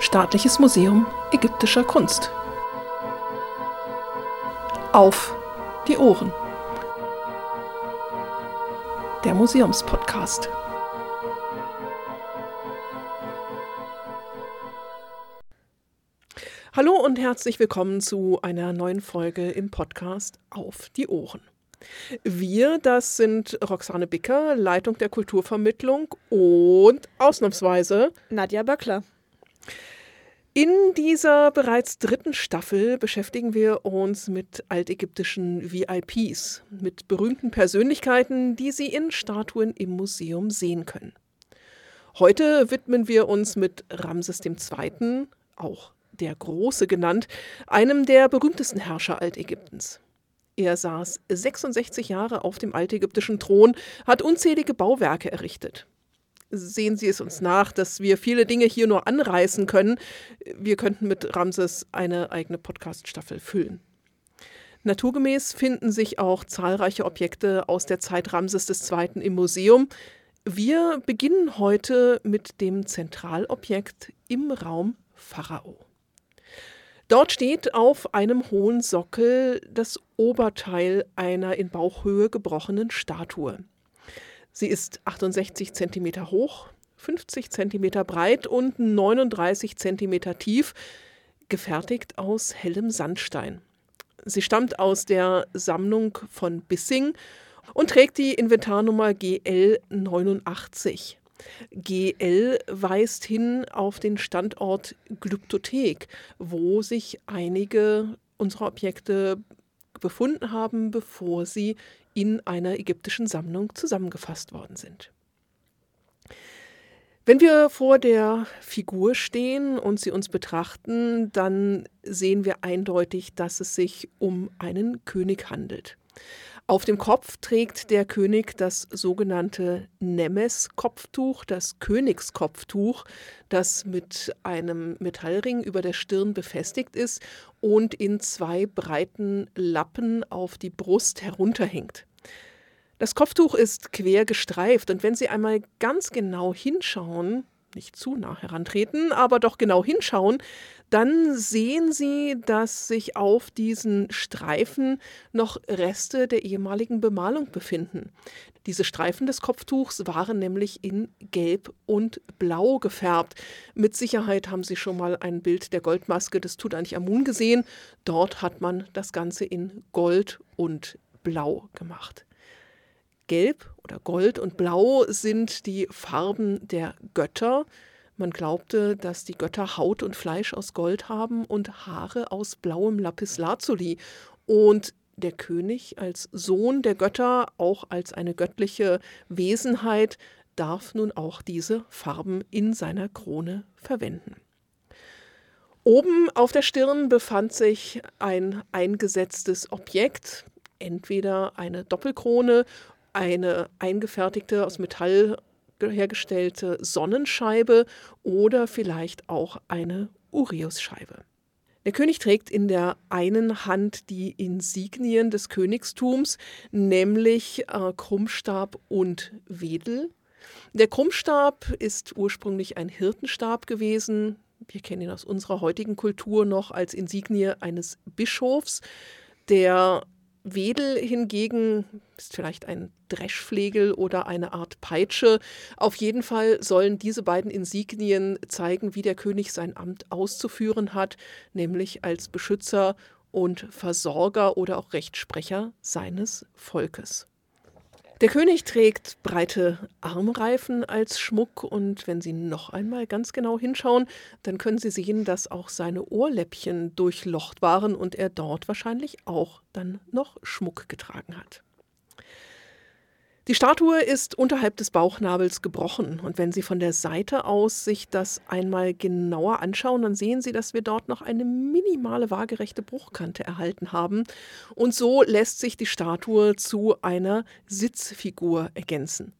Staatliches Museum ägyptischer Kunst. Auf die Ohren. Der Museumspodcast. Hallo und herzlich willkommen zu einer neuen Folge im Podcast Auf die Ohren. Wir, das sind Roxane Bicker, Leitung der Kulturvermittlung und ausnahmsweise Nadja Böckler. In dieser bereits dritten Staffel beschäftigen wir uns mit altägyptischen VIPs, mit berühmten Persönlichkeiten, die Sie in Statuen im Museum sehen können. Heute widmen wir uns mit Ramses II., auch der Große genannt, einem der berühmtesten Herrscher Altägyptens. Er saß 66 Jahre auf dem altägyptischen Thron, hat unzählige Bauwerke errichtet. Sehen Sie es uns nach, dass wir viele Dinge hier nur anreißen können. Wir könnten mit Ramses eine eigene Podcast-Staffel füllen. Naturgemäß finden sich auch zahlreiche Objekte aus der Zeit Ramses II. im Museum. Wir beginnen heute mit dem Zentralobjekt im Raum Pharao. Dort steht auf einem hohen Sockel das Oberteil einer in Bauchhöhe gebrochenen Statue. Sie ist 68 cm hoch, 50 cm breit und 39 cm tief, gefertigt aus hellem Sandstein. Sie stammt aus der Sammlung von Bissing und trägt die Inventarnummer GL 89. GL weist hin auf den Standort Glyptothek, wo sich einige unserer Objekte befunden haben, bevor sie in einer ägyptischen Sammlung zusammengefasst worden sind. Wenn wir vor der Figur stehen und sie uns betrachten, dann sehen wir eindeutig, dass es sich um einen König handelt. Auf dem Kopf trägt der König das sogenannte Nemes-Kopftuch, das Königskopftuch, das mit einem Metallring über der Stirn befestigt ist und in zwei breiten Lappen auf die Brust herunterhängt. Das Kopftuch ist quer gestreift und wenn Sie einmal ganz genau hinschauen, nicht zu nah herantreten, aber doch genau hinschauen, dann sehen Sie, dass sich auf diesen Streifen noch Reste der ehemaligen Bemalung befinden. Diese Streifen des Kopftuchs waren nämlich in Gelb und Blau gefärbt. Mit Sicherheit haben Sie schon mal ein Bild der Goldmaske des Tutanchamun gesehen. Dort hat man das Ganze in Gold und Blau gemacht. Gelb oder Gold und Blau sind die Farben der Götter. Man glaubte, dass die Götter Haut und Fleisch aus Gold haben und Haare aus blauem Lapislazuli. Und der König als Sohn der Götter, auch als eine göttliche Wesenheit, darf nun auch diese Farben in seiner Krone verwenden. Oben auf der Stirn befand sich ein eingesetztes Objekt, entweder eine Doppelkrone eine eingefertigte, aus Metall hergestellte Sonnenscheibe oder vielleicht auch eine Uriusscheibe. Der König trägt in der einen Hand die Insignien des Königstums, nämlich äh, Krummstab und Wedel. Der Krummstab ist ursprünglich ein Hirtenstab gewesen. Wir kennen ihn aus unserer heutigen Kultur noch als Insignie eines Bischofs. Der Wedel hingegen ist vielleicht ein Dreschflegel oder eine Art Peitsche. Auf jeden Fall sollen diese beiden Insignien zeigen, wie der König sein Amt auszuführen hat, nämlich als Beschützer und Versorger oder auch Rechtsprecher seines Volkes. Der König trägt breite Armreifen als Schmuck und wenn Sie noch einmal ganz genau hinschauen, dann können Sie sehen, dass auch seine Ohrläppchen durchlocht waren und er dort wahrscheinlich auch dann noch Schmuck getragen hat. Die Statue ist unterhalb des Bauchnabels gebrochen und wenn Sie von der Seite aus sich das einmal genauer anschauen, dann sehen Sie, dass wir dort noch eine minimale waagerechte Bruchkante erhalten haben und so lässt sich die Statue zu einer Sitzfigur ergänzen.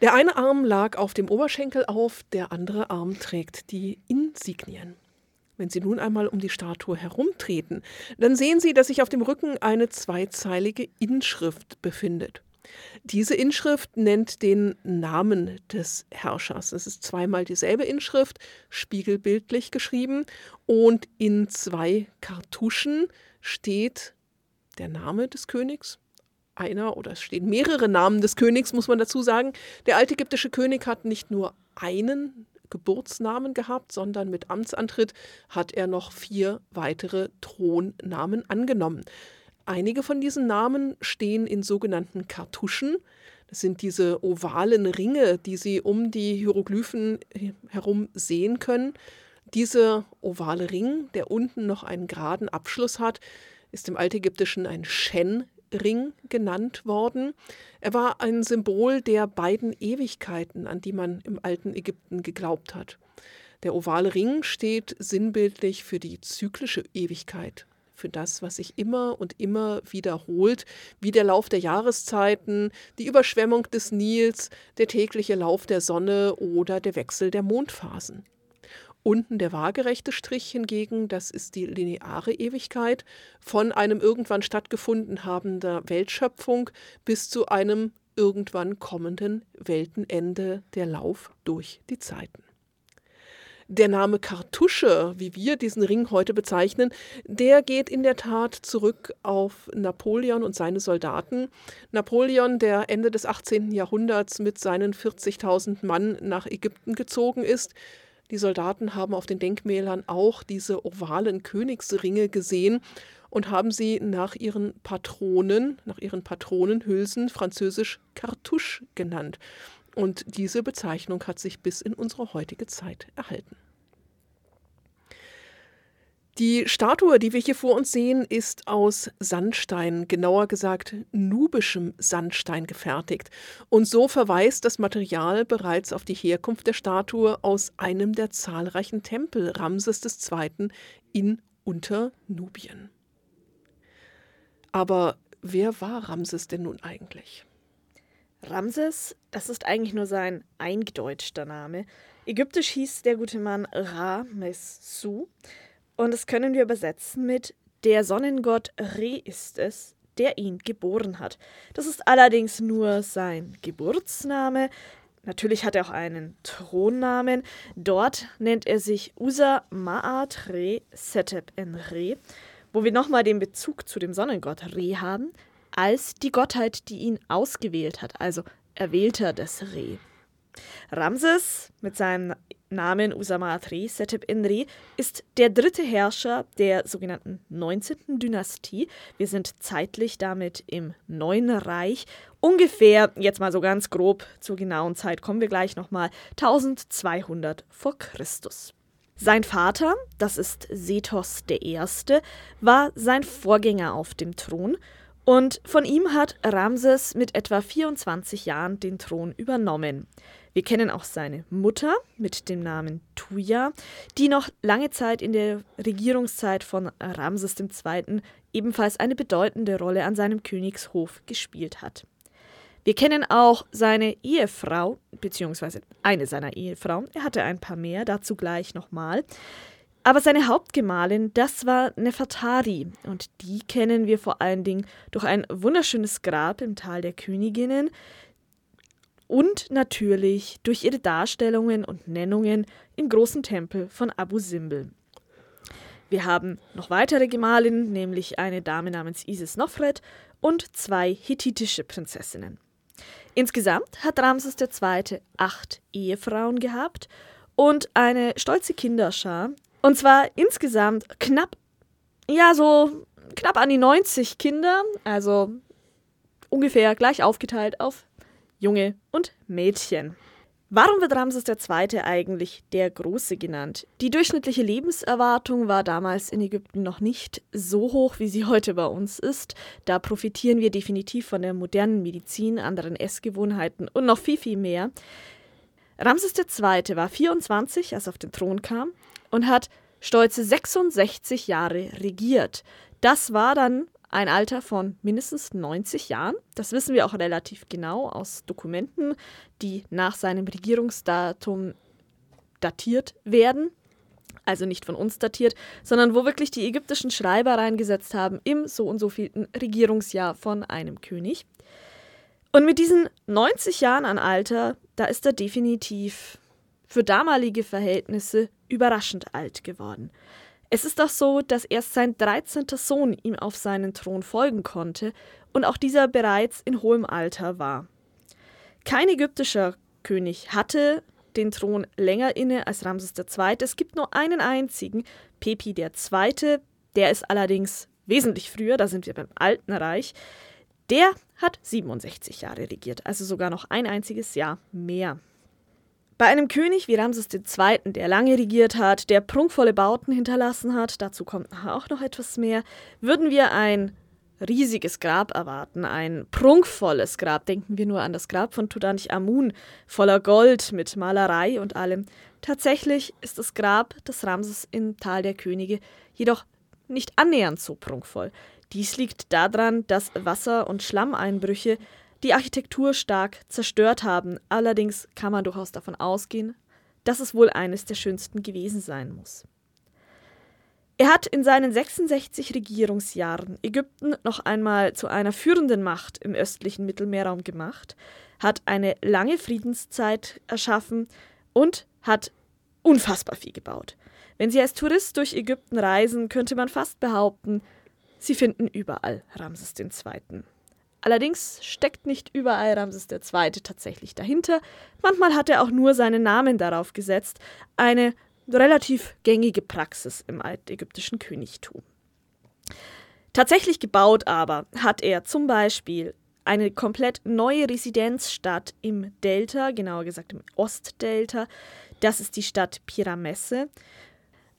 Der eine Arm lag auf dem Oberschenkel auf, der andere Arm trägt die Insignien. Wenn Sie nun einmal um die Statue herumtreten, dann sehen Sie, dass sich auf dem Rücken eine zweizeilige Inschrift befindet. Diese Inschrift nennt den Namen des Herrschers. Es ist zweimal dieselbe Inschrift, spiegelbildlich geschrieben, und in zwei Kartuschen steht der Name des Königs. Einer oder es stehen mehrere Namen des Königs, muss man dazu sagen. Der altägyptische König hat nicht nur einen Geburtsnamen gehabt, sondern mit Amtsantritt hat er noch vier weitere Thronnamen angenommen. Einige von diesen Namen stehen in sogenannten Kartuschen. Das sind diese ovalen Ringe, die Sie um die Hieroglyphen herum sehen können. Dieser ovale Ring, der unten noch einen geraden Abschluss hat, ist im Altägyptischen ein Shen-Ring genannt worden. Er war ein Symbol der beiden Ewigkeiten, an die man im alten Ägypten geglaubt hat. Der ovale Ring steht sinnbildlich für die zyklische Ewigkeit für das, was sich immer und immer wiederholt, wie der Lauf der Jahreszeiten, die Überschwemmung des Nils, der tägliche Lauf der Sonne oder der Wechsel der Mondphasen. Unten der waagerechte Strich hingegen, das ist die lineare Ewigkeit, von einem irgendwann stattgefunden habender Weltschöpfung bis zu einem irgendwann kommenden Weltenende, der Lauf durch die Zeiten. Der Name Kartusche, wie wir diesen Ring heute bezeichnen, der geht in der Tat zurück auf Napoleon und seine Soldaten. Napoleon, der Ende des 18. Jahrhunderts mit seinen 40.000 Mann nach Ägypten gezogen ist, die Soldaten haben auf den Denkmälern auch diese ovalen Königsringe gesehen und haben sie nach ihren Patronen, nach ihren Patronenhülsen französisch Cartouche genannt. Und diese Bezeichnung hat sich bis in unsere heutige Zeit erhalten. Die Statue, die wir hier vor uns sehen, ist aus Sandstein, genauer gesagt nubischem Sandstein gefertigt. Und so verweist das Material bereits auf die Herkunft der Statue aus einem der zahlreichen Tempel Ramses II. in Unternubien. Aber wer war Ramses denn nun eigentlich? Ramses, das ist eigentlich nur sein eingedeutschter Name. Ägyptisch hieß der gute Mann Ra-Mes-Su und das können wir übersetzen mit der Sonnengott Re ist es, der ihn geboren hat. Das ist allerdings nur sein Geburtsname. Natürlich hat er auch einen Thronnamen. Dort nennt er sich Usa Maat Re Setep en Re, wo wir nochmal den Bezug zu dem Sonnengott Re haben als die Gottheit, die ihn ausgewählt hat, also Erwählter des Re. Ramses mit seinem Namen Usamatri Setep Inri ist der dritte Herrscher der sogenannten 19. Dynastie. Wir sind zeitlich damit im Neuen Reich. Ungefähr, jetzt mal so ganz grob, zur genauen Zeit kommen wir gleich nochmal, 1200 vor Christus. Sein Vater, das ist Sethos I., war sein Vorgänger auf dem Thron und von ihm hat Ramses mit etwa 24 Jahren den Thron übernommen. Wir kennen auch seine Mutter mit dem Namen Tuya, die noch lange Zeit in der Regierungszeit von Ramses II. ebenfalls eine bedeutende Rolle an seinem Königshof gespielt hat. Wir kennen auch seine Ehefrau, beziehungsweise eine seiner Ehefrauen. Er hatte ein paar mehr, dazu gleich nochmal. Aber seine Hauptgemahlin, das war Nefertari. Und die kennen wir vor allen Dingen durch ein wunderschönes Grab im Tal der Königinnen und natürlich durch ihre Darstellungen und Nennungen im großen Tempel von Abu Simbel. Wir haben noch weitere Gemahlinnen, nämlich eine Dame namens Isis Nofret und zwei hethitische Prinzessinnen. Insgesamt hat Ramses II. acht Ehefrauen gehabt und eine stolze Kinderschar, und zwar insgesamt knapp, ja, so knapp an die 90 Kinder, also ungefähr gleich aufgeteilt auf Junge und Mädchen. Warum wird Ramses II. eigentlich der Große genannt? Die durchschnittliche Lebenserwartung war damals in Ägypten noch nicht so hoch, wie sie heute bei uns ist. Da profitieren wir definitiv von der modernen Medizin, anderen Essgewohnheiten und noch viel, viel mehr. Ramses II. war 24, als er auf den Thron kam und hat stolze 66 Jahre regiert. Das war dann ein Alter von mindestens 90 Jahren. Das wissen wir auch relativ genau aus Dokumenten, die nach seinem Regierungsdatum datiert werden. Also nicht von uns datiert, sondern wo wirklich die ägyptischen Schreiber reingesetzt haben im so und so vielten Regierungsjahr von einem König. Und mit diesen 90 Jahren an Alter, da ist er definitiv für damalige Verhältnisse überraschend alt geworden. Es ist auch so, dass erst sein 13. Sohn ihm auf seinen Thron folgen konnte und auch dieser bereits in hohem Alter war. Kein ägyptischer König hatte den Thron länger inne als Ramses II. Es gibt nur einen einzigen, Pepi II., der ist allerdings wesentlich früher, da sind wir beim Alten Reich. Der hat 67 Jahre regiert, also sogar noch ein einziges Jahr mehr. Bei einem König wie Ramses II., der lange regiert hat, der prunkvolle Bauten hinterlassen hat, dazu kommt auch noch etwas mehr, würden wir ein riesiges Grab erwarten, ein prunkvolles Grab. Denken wir nur an das Grab von Tutanchamun, voller Gold mit Malerei und allem. Tatsächlich ist das Grab des Ramses im Tal der Könige jedoch nicht annähernd so prunkvoll. Dies liegt daran, dass Wasser- und Schlammeinbrüche die Architektur stark zerstört haben. Allerdings kann man durchaus davon ausgehen, dass es wohl eines der schönsten gewesen sein muss. Er hat in seinen 66 Regierungsjahren Ägypten noch einmal zu einer führenden Macht im östlichen Mittelmeerraum gemacht, hat eine lange Friedenszeit erschaffen und hat unfassbar viel gebaut. Wenn Sie als Tourist durch Ägypten reisen, könnte man fast behaupten, Sie finden überall Ramses II. Allerdings steckt nicht überall Ramses II. tatsächlich dahinter. Manchmal hat er auch nur seinen Namen darauf gesetzt. Eine relativ gängige Praxis im altägyptischen Königtum. Tatsächlich gebaut aber hat er zum Beispiel eine komplett neue Residenzstadt im Delta, genauer gesagt im Ostdelta. Das ist die Stadt Piramesse.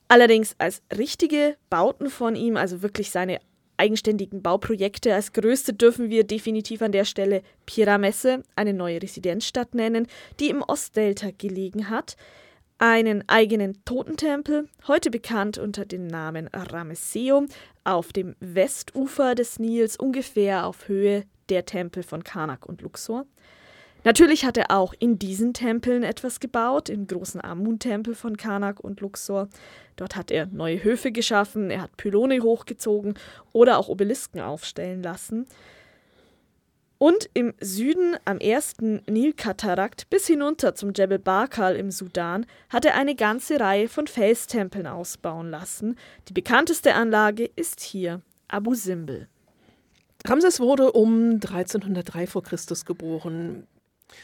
Allerdings als richtige Bauten von ihm, also wirklich seine eigenständigen Bauprojekte. Als größte dürfen wir definitiv an der Stelle Piramesse, eine neue Residenzstadt nennen, die im Ostdelta gelegen hat. Einen eigenen Totentempel, heute bekannt unter dem Namen Ramesseum, auf dem Westufer des Nils, ungefähr auf Höhe der Tempel von Karnak und Luxor. Natürlich hat er auch in diesen Tempeln etwas gebaut, im großen Amun-Tempel von Karnak und Luxor. Dort hat er neue Höfe geschaffen, er hat Pylone hochgezogen oder auch Obelisken aufstellen lassen. Und im Süden am ersten Nilkatarakt bis hinunter zum Jebel Barkal im Sudan hat er eine ganze Reihe von Felstempeln ausbauen lassen. Die bekannteste Anlage ist hier Abu Simbel. Ramses wurde um 1303 vor Christus geboren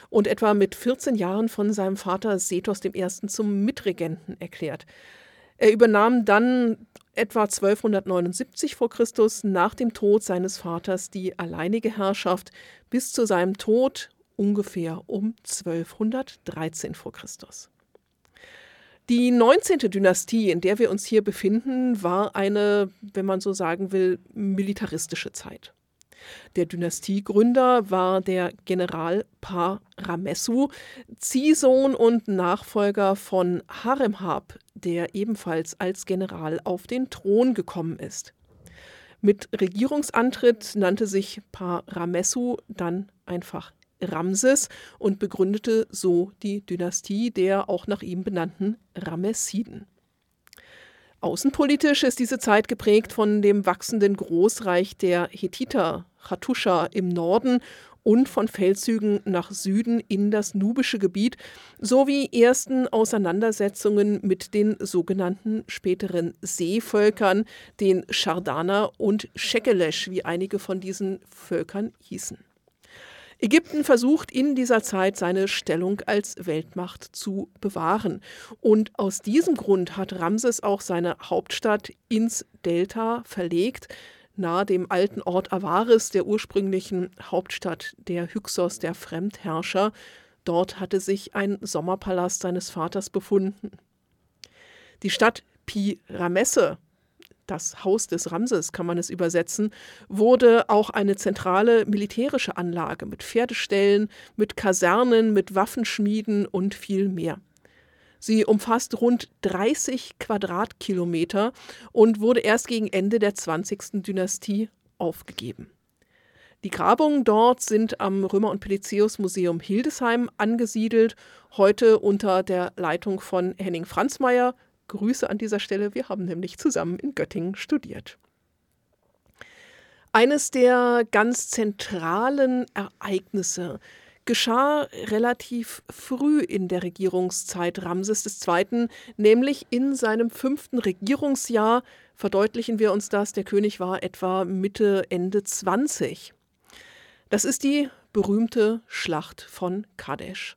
und etwa mit 14 Jahren von seinem Vater Sethos I. zum Mitregenten erklärt. Er übernahm dann etwa 1279 vor Christus nach dem Tod seines Vaters die alleinige Herrschaft bis zu seinem Tod ungefähr um 1213 vor Christus. Die 19. Dynastie, in der wir uns hier befinden, war eine, wenn man so sagen will, militaristische Zeit. Der Dynastiegründer war der General Pa-Ramessu, Ziehsohn und Nachfolger von Haremhab, der ebenfalls als General auf den Thron gekommen ist. Mit Regierungsantritt nannte sich Pa-Ramessu dann einfach Ramses und begründete so die Dynastie der auch nach ihm benannten Ramessiden. Außenpolitisch ist diese Zeit geprägt von dem wachsenden Großreich der Hethiter, Hattusha im Norden und von Feldzügen nach Süden in das nubische Gebiet sowie ersten Auseinandersetzungen mit den sogenannten späteren Seevölkern, den Chardana und Shekelesh, wie einige von diesen Völkern hießen. Ägypten versucht in dieser Zeit seine Stellung als Weltmacht zu bewahren. Und aus diesem Grund hat Ramses auch seine Hauptstadt ins Delta verlegt, nahe dem alten Ort Avaris, der ursprünglichen Hauptstadt der Hyksos, der Fremdherrscher. Dort hatte sich ein Sommerpalast seines Vaters befunden. Die Stadt Pi Ramesse das Haus des Ramses kann man es übersetzen, wurde auch eine zentrale militärische Anlage mit Pferdeställen, mit Kasernen, mit Waffenschmieden und viel mehr. Sie umfasst rund 30 Quadratkilometer und wurde erst gegen Ende der 20. Dynastie aufgegeben. Die Grabungen dort sind am Römer- und Pelizaeus-Museum Hildesheim angesiedelt, heute unter der Leitung von Henning Franzmeier, Grüße an dieser Stelle, wir haben nämlich zusammen in Göttingen studiert. Eines der ganz zentralen Ereignisse geschah relativ früh in der Regierungszeit Ramses II., nämlich in seinem fünften Regierungsjahr. Verdeutlichen wir uns das, der König war etwa Mitte, Ende 20. Das ist die berühmte Schlacht von Kadesh.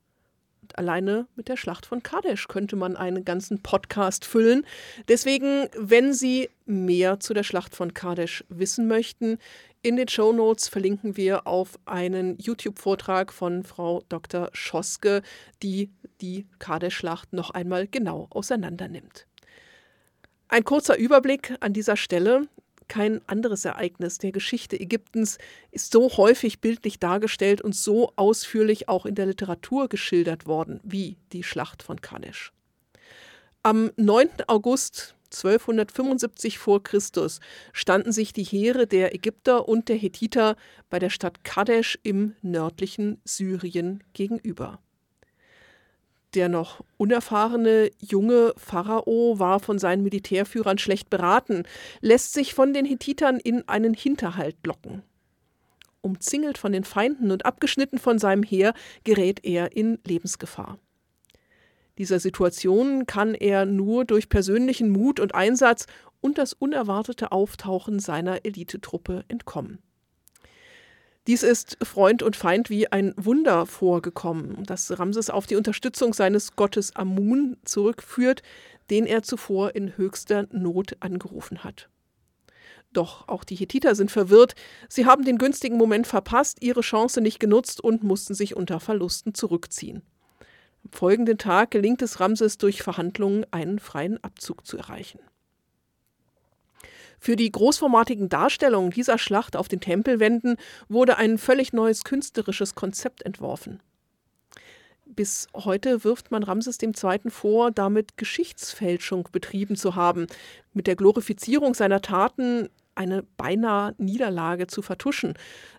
Und alleine mit der Schlacht von Kadesh könnte man einen ganzen Podcast füllen. Deswegen, wenn Sie mehr zu der Schlacht von Kadesh wissen möchten, in den Show Notes verlinken wir auf einen YouTube-Vortrag von Frau Dr. Schoske, die die Kadesh-Schlacht noch einmal genau auseinandernimmt. Ein kurzer Überblick an dieser Stelle. Kein anderes Ereignis der Geschichte Ägyptens ist so häufig bildlich dargestellt und so ausführlich auch in der Literatur geschildert worden wie die Schlacht von Kadesh. Am 9. August 1275 vor Christus standen sich die Heere der Ägypter und der Hethiter bei der Stadt Kadesh im nördlichen Syrien gegenüber. Der noch unerfahrene junge Pharao war von seinen Militärführern schlecht beraten, lässt sich von den Hethitern in einen Hinterhalt locken. Umzingelt von den Feinden und abgeschnitten von seinem Heer gerät er in Lebensgefahr. Dieser Situation kann er nur durch persönlichen Mut und Einsatz und das unerwartete Auftauchen seiner Elitetruppe entkommen. Dies ist Freund und Feind wie ein Wunder vorgekommen, das Ramses auf die Unterstützung seines Gottes Amun zurückführt, den er zuvor in höchster Not angerufen hat. Doch auch die Hethiter sind verwirrt. Sie haben den günstigen Moment verpasst, ihre Chance nicht genutzt und mussten sich unter Verlusten zurückziehen. Folgenden Tag gelingt es Ramses durch Verhandlungen einen freien Abzug zu erreichen. Für die großformatigen Darstellungen dieser Schlacht auf den Tempelwänden wurde ein völlig neues künstlerisches Konzept entworfen. Bis heute wirft man Ramses II. vor, damit Geschichtsfälschung betrieben zu haben, mit der Glorifizierung seiner Taten eine beinahe Niederlage zu vertuschen.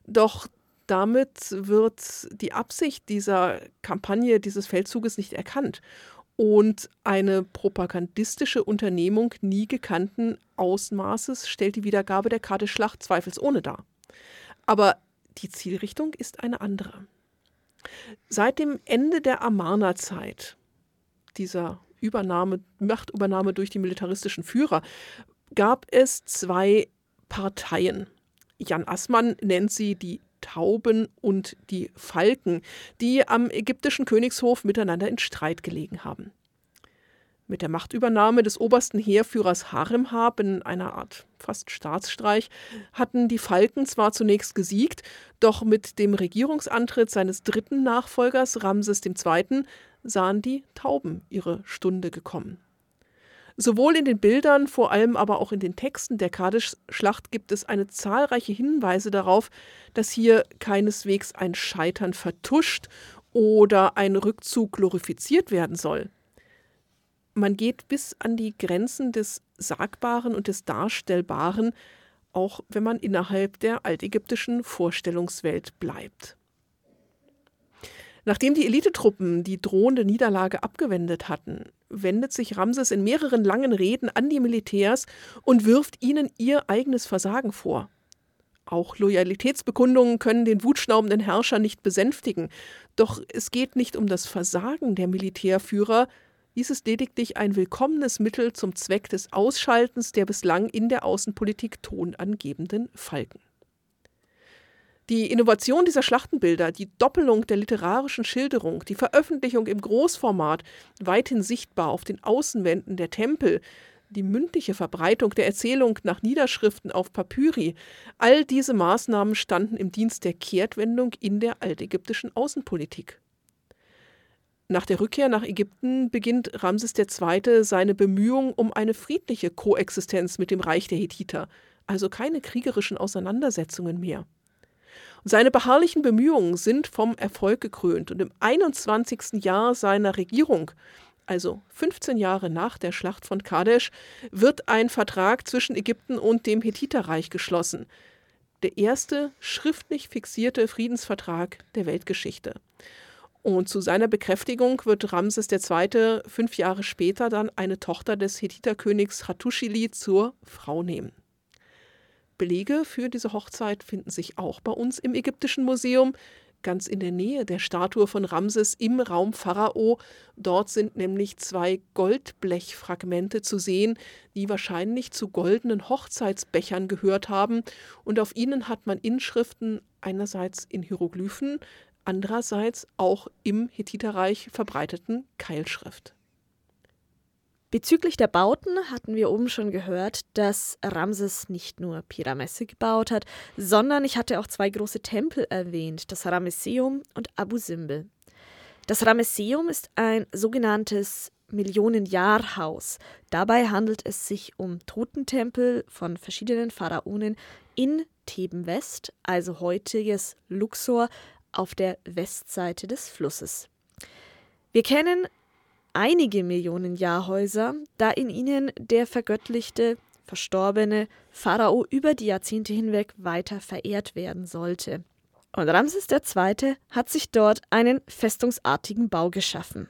Doch damit wird die Absicht dieser Kampagne, dieses Feldzuges nicht erkannt und eine propagandistische Unternehmung nie gekannten Ausmaßes stellt die Wiedergabe der Karte Schlacht zweifelsohne dar. Aber die Zielrichtung ist eine andere. Seit dem Ende der Amarna-Zeit, dieser Übernahme, Machtübernahme durch die militaristischen Führer, gab es zwei Parteien. Jan Assmann nennt sie die Tauben und die Falken, die am ägyptischen Königshof miteinander in Streit gelegen haben. Mit der Machtübernahme des obersten Heerführers Haremhab in einer Art fast Staatsstreich hatten die Falken zwar zunächst gesiegt, doch mit dem Regierungsantritt seines dritten Nachfolgers Ramses II. sahen die Tauben ihre Stunde gekommen. Sowohl in den Bildern, vor allem aber auch in den Texten der Kadesh-Schlacht gibt es eine zahlreiche Hinweise darauf, dass hier keineswegs ein Scheitern vertuscht oder ein Rückzug glorifiziert werden soll. Man geht bis an die Grenzen des Sagbaren und des Darstellbaren, auch wenn man innerhalb der altägyptischen Vorstellungswelt bleibt. Nachdem die Elitetruppen die drohende Niederlage abgewendet hatten, wendet sich Ramses in mehreren langen Reden an die Militärs und wirft ihnen ihr eigenes Versagen vor. Auch Loyalitätsbekundungen können den wutschnaubenden Herrscher nicht besänftigen. Doch es geht nicht um das Versagen der Militärführer, dies ist lediglich ein willkommenes Mittel zum Zweck des Ausschaltens der bislang in der Außenpolitik tonangebenden Falken. Die Innovation dieser Schlachtenbilder, die Doppelung der literarischen Schilderung, die Veröffentlichung im Großformat, weithin sichtbar auf den Außenwänden der Tempel, die mündliche Verbreitung der Erzählung nach Niederschriften auf Papyri, all diese Maßnahmen standen im Dienst der Kehrtwendung in der altägyptischen Außenpolitik. Nach der Rückkehr nach Ägypten beginnt Ramses II. seine Bemühungen um eine friedliche Koexistenz mit dem Reich der Hethiter, also keine kriegerischen Auseinandersetzungen mehr. Seine beharrlichen Bemühungen sind vom Erfolg gekrönt und im 21. Jahr seiner Regierung, also 15 Jahre nach der Schlacht von Kadesh, wird ein Vertrag zwischen Ägypten und dem Hethiterreich geschlossen. Der erste schriftlich fixierte Friedensvertrag der Weltgeschichte. Und zu seiner Bekräftigung wird Ramses II. fünf Jahre später dann eine Tochter des Hethiterkönigs Hattuschili zur Frau nehmen. Belege für diese Hochzeit finden sich auch bei uns im Ägyptischen Museum, ganz in der Nähe der Statue von Ramses im Raum Pharao. Dort sind nämlich zwei Goldblechfragmente zu sehen, die wahrscheinlich zu goldenen Hochzeitsbechern gehört haben, und auf ihnen hat man Inschriften einerseits in Hieroglyphen, andererseits auch im Hethiterreich verbreiteten Keilschrift. Bezüglich der Bauten hatten wir oben schon gehört, dass Ramses nicht nur Pyramesse gebaut hat, sondern ich hatte auch zwei große Tempel erwähnt, das Ramesseum und Abu Simbel. Das Ramesseum ist ein sogenanntes Millionenjahrhaus. Dabei handelt es sich um Totentempel von verschiedenen Pharaonen in Theben West, also heutiges Luxor, auf der Westseite des Flusses. Wir kennen einige Millionen Jahrhäuser, da in ihnen der vergöttlichte, verstorbene Pharao über die Jahrzehnte hinweg weiter verehrt werden sollte. Und Ramses II. hat sich dort einen festungsartigen Bau geschaffen.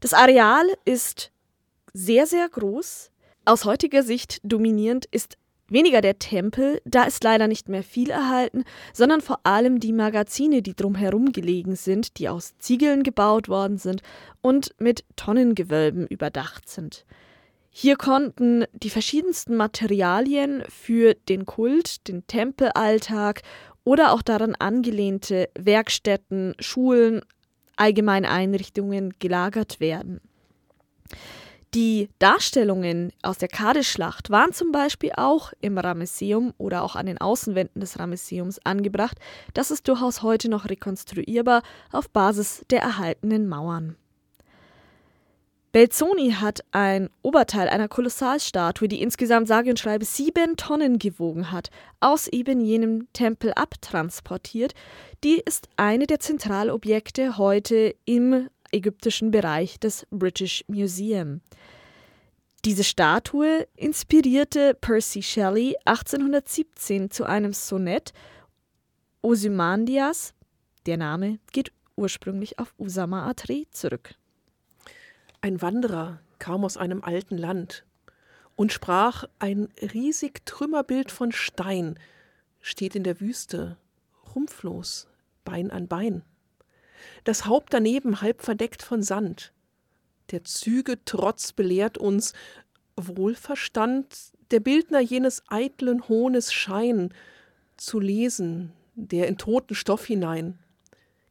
Das Areal ist sehr, sehr groß. Aus heutiger Sicht dominierend ist Weniger der Tempel, da ist leider nicht mehr viel erhalten, sondern vor allem die Magazine, die drumherum gelegen sind, die aus Ziegeln gebaut worden sind und mit Tonnengewölben überdacht sind. Hier konnten die verschiedensten Materialien für den Kult, den Tempelalltag oder auch daran angelehnte Werkstätten, Schulen, allgemeine Einrichtungen gelagert werden. Die Darstellungen aus der Kadeschlacht waren zum Beispiel auch im Ramesseum oder auch an den Außenwänden des Ramesseums angebracht. Das ist durchaus heute noch rekonstruierbar auf Basis der erhaltenen Mauern. Belzoni hat ein Oberteil einer Kolossalstatue, die insgesamt sage und schreibe sieben Tonnen gewogen hat, aus eben jenem Tempel abtransportiert. Die ist eine der Zentralobjekte heute im ägyptischen Bereich des British Museum. Diese Statue inspirierte Percy Shelley 1817 zu einem Sonett Ozymandias. Der Name geht ursprünglich auf Usama Atre zurück. Ein Wanderer kam aus einem alten Land und sprach, ein riesig Trümmerbild von Stein steht in der Wüste, rumpflos, Bein an Bein das Haupt daneben halb verdeckt von Sand. Der Züge Trotz belehrt uns, Wohlverstand, der Bildner jenes eitlen Hohnes Schein, zu lesen, der in toten Stoff hinein,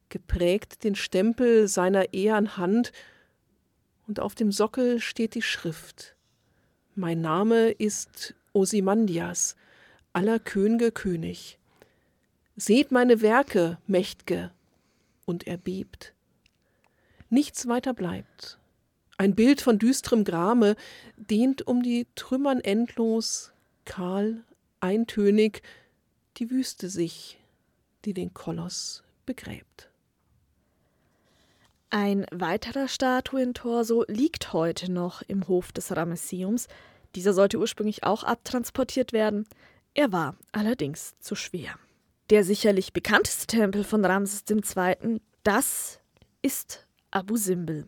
geprägt den Stempel seiner ehernen Hand, und auf dem Sockel steht die Schrift. Mein Name ist Osimandias, aller Könge König. Seht meine Werke, Mächt'ge, und er bebt. Nichts weiter bleibt. Ein Bild von düstrem Grame dehnt um die Trümmern endlos, kahl, eintönig, die Wüste sich, die den Koloss begräbt. Ein weiterer Statuentorso liegt heute noch im Hof des Ramesseums. Dieser sollte ursprünglich auch abtransportiert werden. Er war allerdings zu schwer. Der sicherlich bekannteste Tempel von Ramses II., das ist Abu Simbel.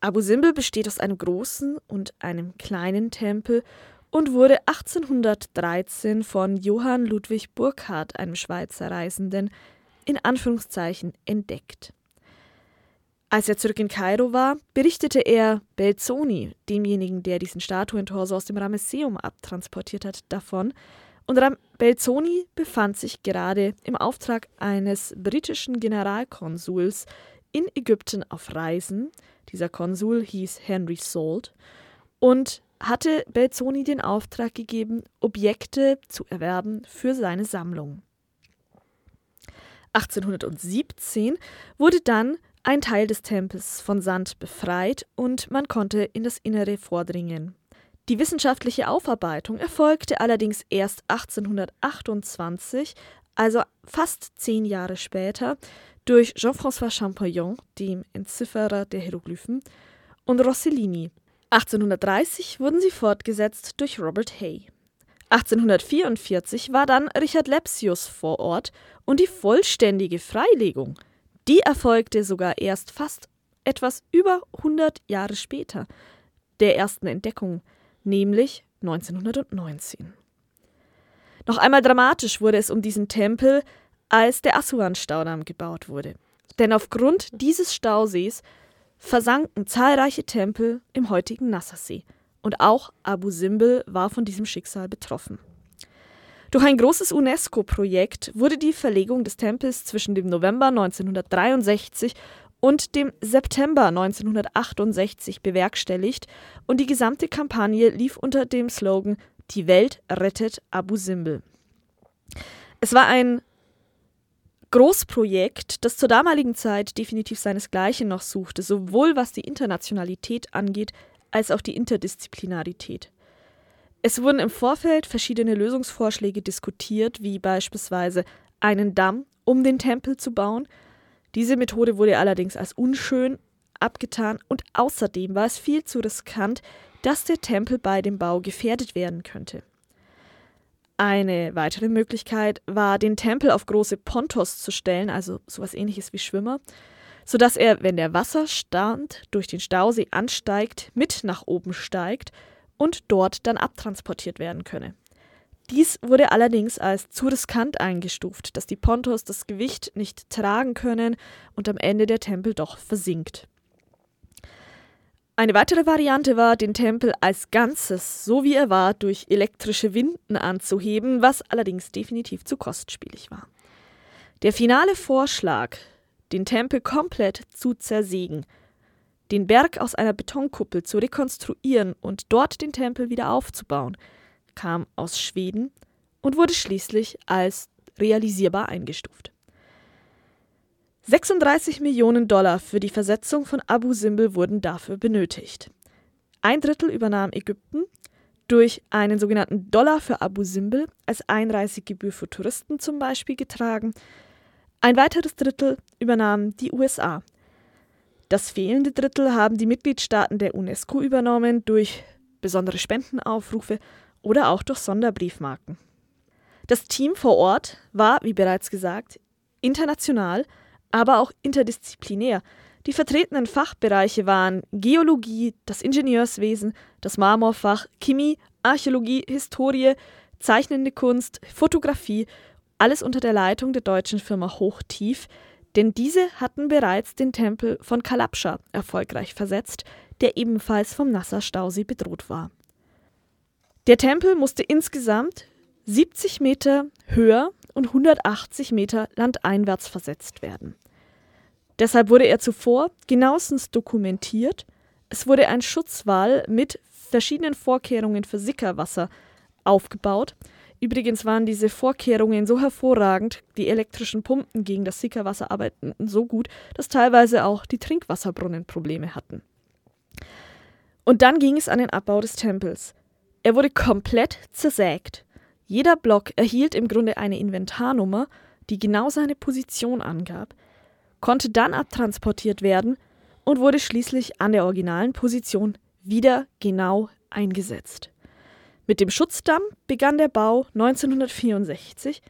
Abu Simbel besteht aus einem großen und einem kleinen Tempel und wurde 1813 von Johann Ludwig Burckhardt, einem Schweizer Reisenden, in Anführungszeichen entdeckt. Als er zurück in Kairo war, berichtete er Belzoni, demjenigen, der diesen Statuentorso aus dem Ramesseum abtransportiert hat, davon, und Belzoni befand sich gerade im Auftrag eines britischen Generalkonsuls in Ägypten auf Reisen. Dieser Konsul hieß Henry Salt und hatte Belzoni den Auftrag gegeben, Objekte zu erwerben für seine Sammlung. 1817 wurde dann ein Teil des Tempels von Sand befreit und man konnte in das Innere vordringen. Die wissenschaftliche Aufarbeitung erfolgte allerdings erst 1828, also fast zehn Jahre später, durch Jean-François Champollion, dem Entzifferer der Hieroglyphen, und Rossellini. 1830 wurden sie fortgesetzt durch Robert Hay. 1844 war dann Richard Lepsius vor Ort und die vollständige Freilegung, die erfolgte sogar erst fast etwas über 100 Jahre später der ersten Entdeckung nämlich 1919. Noch einmal dramatisch wurde es um diesen Tempel, als der Assuan-Staudamm gebaut wurde. Denn aufgrund dieses Stausees versanken zahlreiche Tempel im heutigen Nassersee. Und auch Abu Simbel war von diesem Schicksal betroffen. Durch ein großes UNESCO-Projekt wurde die Verlegung des Tempels zwischen dem November 1963 und dem September 1968 bewerkstelligt und die gesamte Kampagne lief unter dem Slogan Die Welt rettet Abu Simbel. Es war ein Großprojekt, das zur damaligen Zeit definitiv seinesgleichen noch suchte, sowohl was die Internationalität angeht, als auch die Interdisziplinarität. Es wurden im Vorfeld verschiedene Lösungsvorschläge diskutiert, wie beispielsweise einen Damm um den Tempel zu bauen. Diese Methode wurde allerdings als unschön abgetan und außerdem war es viel zu riskant, dass der Tempel bei dem Bau gefährdet werden könnte. Eine weitere Möglichkeit war, den Tempel auf große Pontos zu stellen, also sowas ähnliches wie Schwimmer, sodass er, wenn der Wasserstand durch den Stausee ansteigt, mit nach oben steigt und dort dann abtransportiert werden könne. Dies wurde allerdings als zu riskant eingestuft, dass die Pontos das Gewicht nicht tragen können und am Ende der Tempel doch versinkt. Eine weitere Variante war, den Tempel als Ganzes, so wie er war, durch elektrische Winden anzuheben, was allerdings definitiv zu kostspielig war. Der finale Vorschlag, den Tempel komplett zu zersägen, den Berg aus einer Betonkuppel zu rekonstruieren und dort den Tempel wieder aufzubauen, kam aus Schweden und wurde schließlich als realisierbar eingestuft. 36 Millionen Dollar für die Versetzung von Abu Simbel wurden dafür benötigt. Ein Drittel übernahm Ägypten durch einen sogenannten Dollar für Abu Simbel als Einreisegebühr für Touristen zum Beispiel getragen. Ein weiteres Drittel übernahmen die USA das fehlende Drittel haben die Mitgliedstaaten der UNESCO übernommen durch besondere Spendenaufrufe oder auch durch Sonderbriefmarken. Das Team vor Ort war, wie bereits gesagt, international, aber auch interdisziplinär. Die vertretenen Fachbereiche waren Geologie, das Ingenieurswesen, das Marmorfach, Chemie, Archäologie, Historie, zeichnende Kunst, Fotografie, alles unter der Leitung der deutschen Firma Hochtief, denn diese hatten bereits den Tempel von Kalabscha erfolgreich versetzt, der ebenfalls vom Nasser-Stausee bedroht war. Der Tempel musste insgesamt 70 Meter höher und 180 Meter landeinwärts versetzt werden. Deshalb wurde er zuvor genauestens dokumentiert. Es wurde ein Schutzwall mit verschiedenen Vorkehrungen für Sickerwasser aufgebaut, Übrigens waren diese Vorkehrungen so hervorragend, die elektrischen Pumpen gegen das Sickerwasser arbeiteten so gut, dass teilweise auch die Trinkwasserbrunnen Probleme hatten. Und dann ging es an den Abbau des Tempels. Er wurde komplett zersägt. Jeder Block erhielt im Grunde eine Inventarnummer, die genau seine Position angab, konnte dann abtransportiert werden und wurde schließlich an der originalen Position wieder genau eingesetzt. Mit dem Schutzdamm begann der Bau 1964,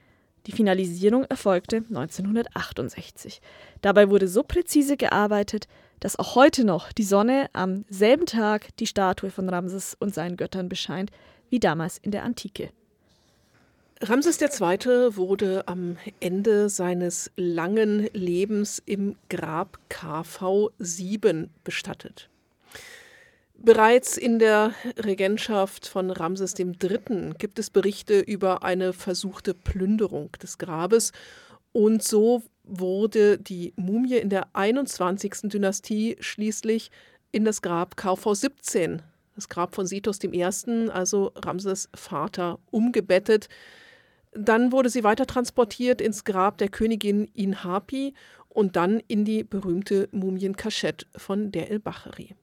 die Finalisierung erfolgte 1968. Dabei wurde so präzise gearbeitet, dass auch heute noch die Sonne am selben Tag die Statue von Ramses und seinen Göttern bescheint, wie damals in der Antike. Ramses II. wurde am Ende seines langen Lebens im Grab KV 7 bestattet. Bereits in der Regentschaft von Ramses III. gibt es Berichte über eine versuchte Plünderung des Grabes und so wurde die Mumie in der 21. Dynastie schließlich in das Grab KV 17, das Grab von Sethos I., also Ramses Vater, umgebettet. Dann wurde sie weiter transportiert ins Grab der Königin Inhapi und dann in die berühmte Mumienkaschette von der El-Bachari.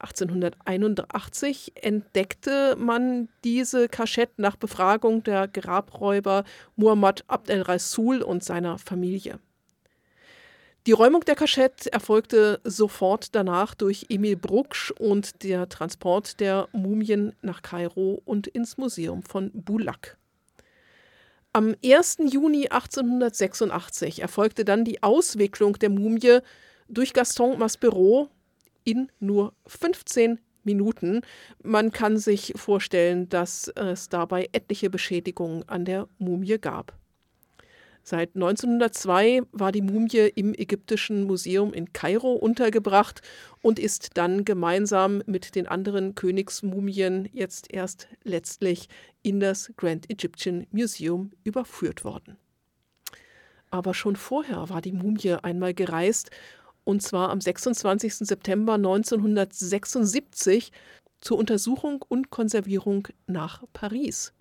1881 entdeckte man diese Kaschette nach Befragung der Grabräuber Muhammad Abd el-Rasul und seiner Familie. Die Räumung der Kaschette erfolgte sofort danach durch Emil Brucksch und der Transport der Mumien nach Kairo und ins Museum von Bulak. Am 1. Juni 1886 erfolgte dann die Auswicklung der Mumie durch Gaston Maspero in nur 15 Minuten. Man kann sich vorstellen, dass es dabei etliche Beschädigungen an der Mumie gab. Seit 1902 war die Mumie im Ägyptischen Museum in Kairo untergebracht und ist dann gemeinsam mit den anderen Königsmumien jetzt erst letztlich in das Grand Egyptian Museum überführt worden. Aber schon vorher war die Mumie einmal gereist, und zwar am 26. September 1976 zur Untersuchung und Konservierung nach Paris.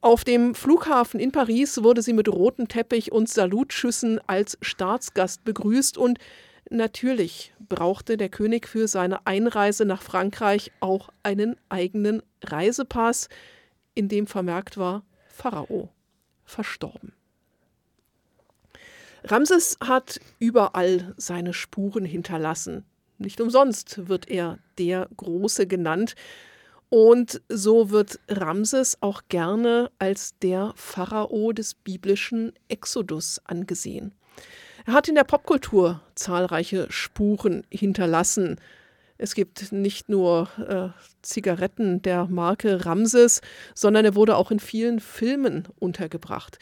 Auf dem Flughafen in Paris wurde sie mit rotem Teppich und Salutschüssen als Staatsgast begrüßt und natürlich brauchte der König für seine Einreise nach Frankreich auch einen eigenen Reisepass, in dem vermerkt war Pharao verstorben. Ramses hat überall seine Spuren hinterlassen. Nicht umsonst wird er der Große genannt, und so wird Ramses auch gerne als der Pharao des biblischen Exodus angesehen. Er hat in der Popkultur zahlreiche Spuren hinterlassen. Es gibt nicht nur äh, Zigaretten der Marke Ramses, sondern er wurde auch in vielen Filmen untergebracht.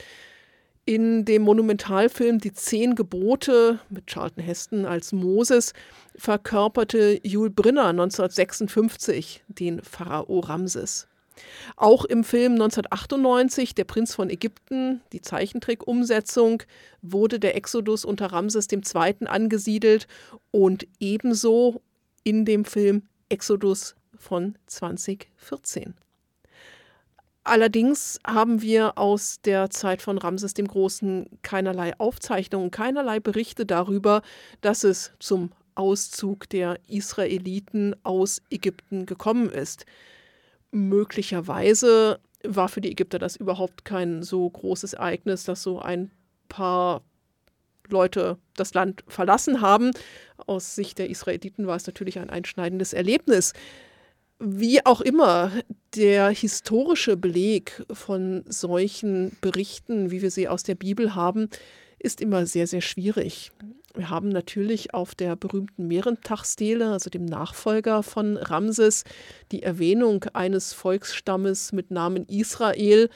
In dem Monumentalfilm Die Zehn Gebote mit Charlton Heston als Moses verkörperte Jules Brinner 1956 den Pharao Ramses. Auch im Film 1998 Der Prinz von Ägypten, die Zeichentrick-Umsetzung, wurde der Exodus unter Ramses II. angesiedelt und ebenso in dem Film Exodus von 2014. Allerdings haben wir aus der Zeit von Ramses dem Großen keinerlei Aufzeichnungen, keinerlei Berichte darüber, dass es zum Auszug der Israeliten aus Ägypten gekommen ist. Möglicherweise war für die Ägypter das überhaupt kein so großes Ereignis, dass so ein paar Leute das Land verlassen haben. Aus Sicht der Israeliten war es natürlich ein einschneidendes Erlebnis. Wie auch immer, der historische Beleg von solchen Berichten, wie wir sie aus der Bibel haben, ist immer sehr, sehr schwierig. Wir haben natürlich auf der berühmten Mehrentagsstele, also dem Nachfolger von Ramses, die Erwähnung eines Volksstammes mit Namen Israel,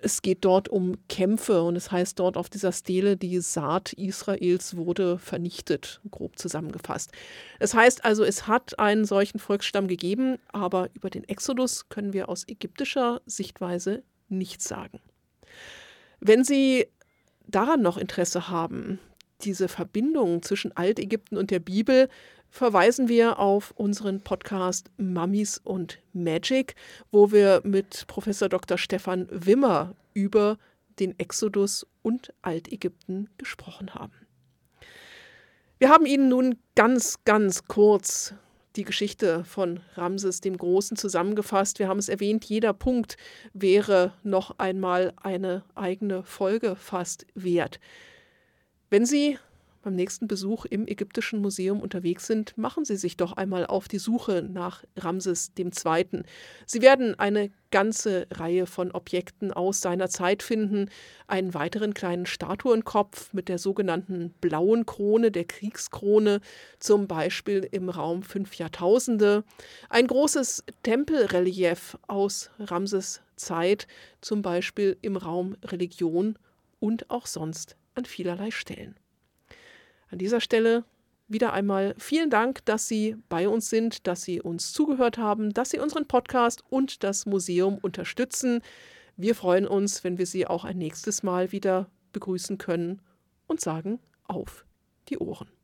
es geht dort um Kämpfe und es heißt dort auf dieser Stele, die Saat Israels wurde vernichtet, grob zusammengefasst. Es heißt also, es hat einen solchen Volksstamm gegeben, aber über den Exodus können wir aus ägyptischer Sichtweise nichts sagen. Wenn Sie daran noch Interesse haben, diese Verbindung zwischen Altägypten und der Bibel, verweisen wir auf unseren Podcast Mummies und Magic, wo wir mit Professor Dr. Stefan Wimmer über den Exodus und Altägypten gesprochen haben. Wir haben Ihnen nun ganz, ganz kurz die Geschichte von Ramses dem Großen zusammengefasst. Wir haben es erwähnt, jeder Punkt wäre noch einmal eine eigene Folge fast wert. Wenn Sie beim nächsten Besuch im Ägyptischen Museum unterwegs sind, machen Sie sich doch einmal auf die Suche nach Ramses II. Sie werden eine ganze Reihe von Objekten aus seiner Zeit finden, einen weiteren kleinen Statuenkopf mit der sogenannten blauen Krone, der Kriegskrone, zum Beispiel im Raum fünf Jahrtausende, ein großes Tempelrelief aus Ramses Zeit, zum Beispiel im Raum Religion und auch sonst an vielerlei Stellen. An dieser Stelle wieder einmal vielen Dank, dass Sie bei uns sind, dass Sie uns zugehört haben, dass Sie unseren Podcast und das Museum unterstützen. Wir freuen uns, wenn wir Sie auch ein nächstes Mal wieder begrüßen können und sagen auf die Ohren.